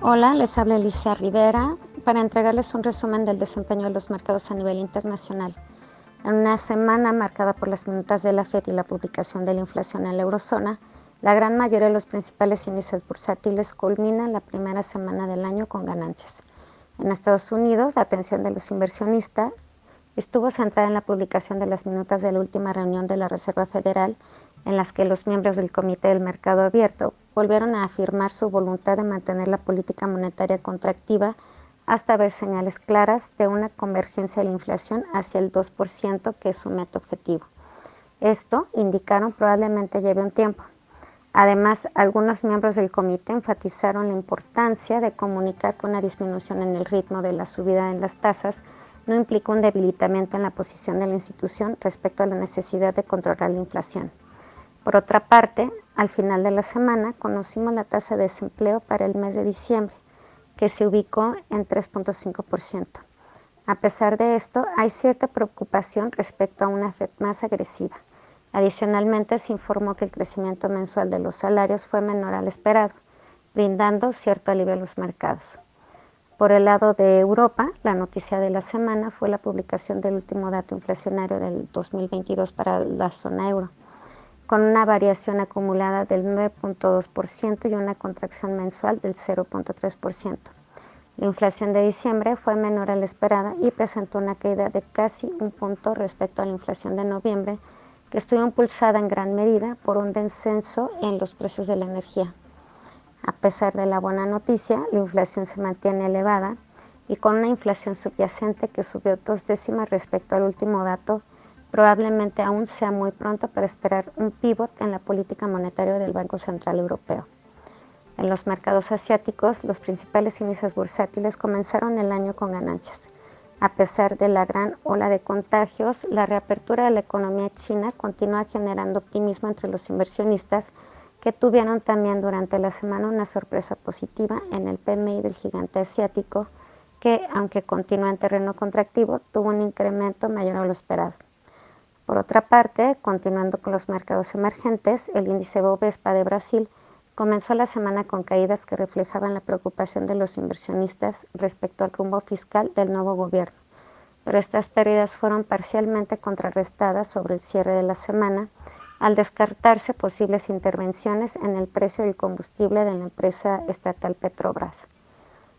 Hola, les habla Elisa Rivera para entregarles un resumen del desempeño de los mercados a nivel internacional. En una semana marcada por las minutas de la FED y la publicación de la inflación en la eurozona, la gran mayoría de los principales índices bursátiles culminan la primera semana del año con ganancias. En Estados Unidos, la atención de los inversionistas estuvo centrada en la publicación de las minutas de la última reunión de la Reserva Federal, en las que los miembros del Comité del Mercado Abierto volvieron a afirmar su voluntad de mantener la política monetaria contractiva hasta ver señales claras de una convergencia de la inflación hacia el 2%, que es su meta objetivo. Esto, indicaron, probablemente lleve un tiempo. Además, algunos miembros del comité enfatizaron la importancia de comunicar que una disminución en el ritmo de la subida en las tasas no implica un debilitamiento en la posición de la institución respecto a la necesidad de controlar la inflación. Por otra parte, al final de la semana conocimos la tasa de desempleo para el mes de diciembre, que se ubicó en 3.5%. A pesar de esto, hay cierta preocupación respecto a una FED más agresiva. Adicionalmente, se informó que el crecimiento mensual de los salarios fue menor al esperado, brindando cierto alivio a los mercados. Por el lado de Europa, la noticia de la semana fue la publicación del último dato inflacionario del 2022 para la zona euro con una variación acumulada del 9.2% y una contracción mensual del 0.3%. La inflación de diciembre fue menor a la esperada y presentó una caída de casi un punto respecto a la inflación de noviembre, que estuvo impulsada en gran medida por un descenso en los precios de la energía. A pesar de la buena noticia, la inflación se mantiene elevada y con una inflación subyacente que subió dos décimas respecto al último dato Probablemente aún sea muy pronto para esperar un pivot en la política monetaria del Banco Central Europeo. En los mercados asiáticos, los principales índices bursátiles comenzaron el año con ganancias. A pesar de la gran ola de contagios, la reapertura de la economía china continúa generando optimismo entre los inversionistas que tuvieron también durante la semana una sorpresa positiva en el PMI del gigante asiático que, aunque continúa en terreno contractivo, tuvo un incremento mayor a lo esperado. Por otra parte, continuando con los mercados emergentes, el índice Bovespa de Brasil comenzó la semana con caídas que reflejaban la preocupación de los inversionistas respecto al rumbo fiscal del nuevo gobierno. Pero estas pérdidas fueron parcialmente contrarrestadas sobre el cierre de la semana al descartarse posibles intervenciones en el precio del combustible de la empresa estatal Petrobras.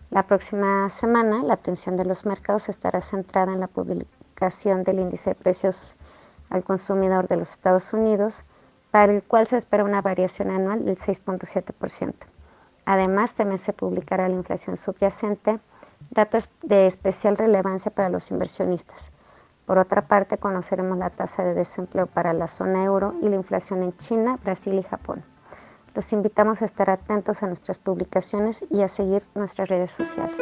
La próxima semana, la atención de los mercados estará centrada en la publicación del índice de precios al consumidor de los Estados Unidos, para el cual se espera una variación anual del 6.7%. Además, también se publicará la inflación subyacente, datos de especial relevancia para los inversionistas. Por otra parte, conoceremos la tasa de desempleo para la zona euro y la inflación en China, Brasil y Japón. Los invitamos a estar atentos a nuestras publicaciones y a seguir nuestras redes sociales.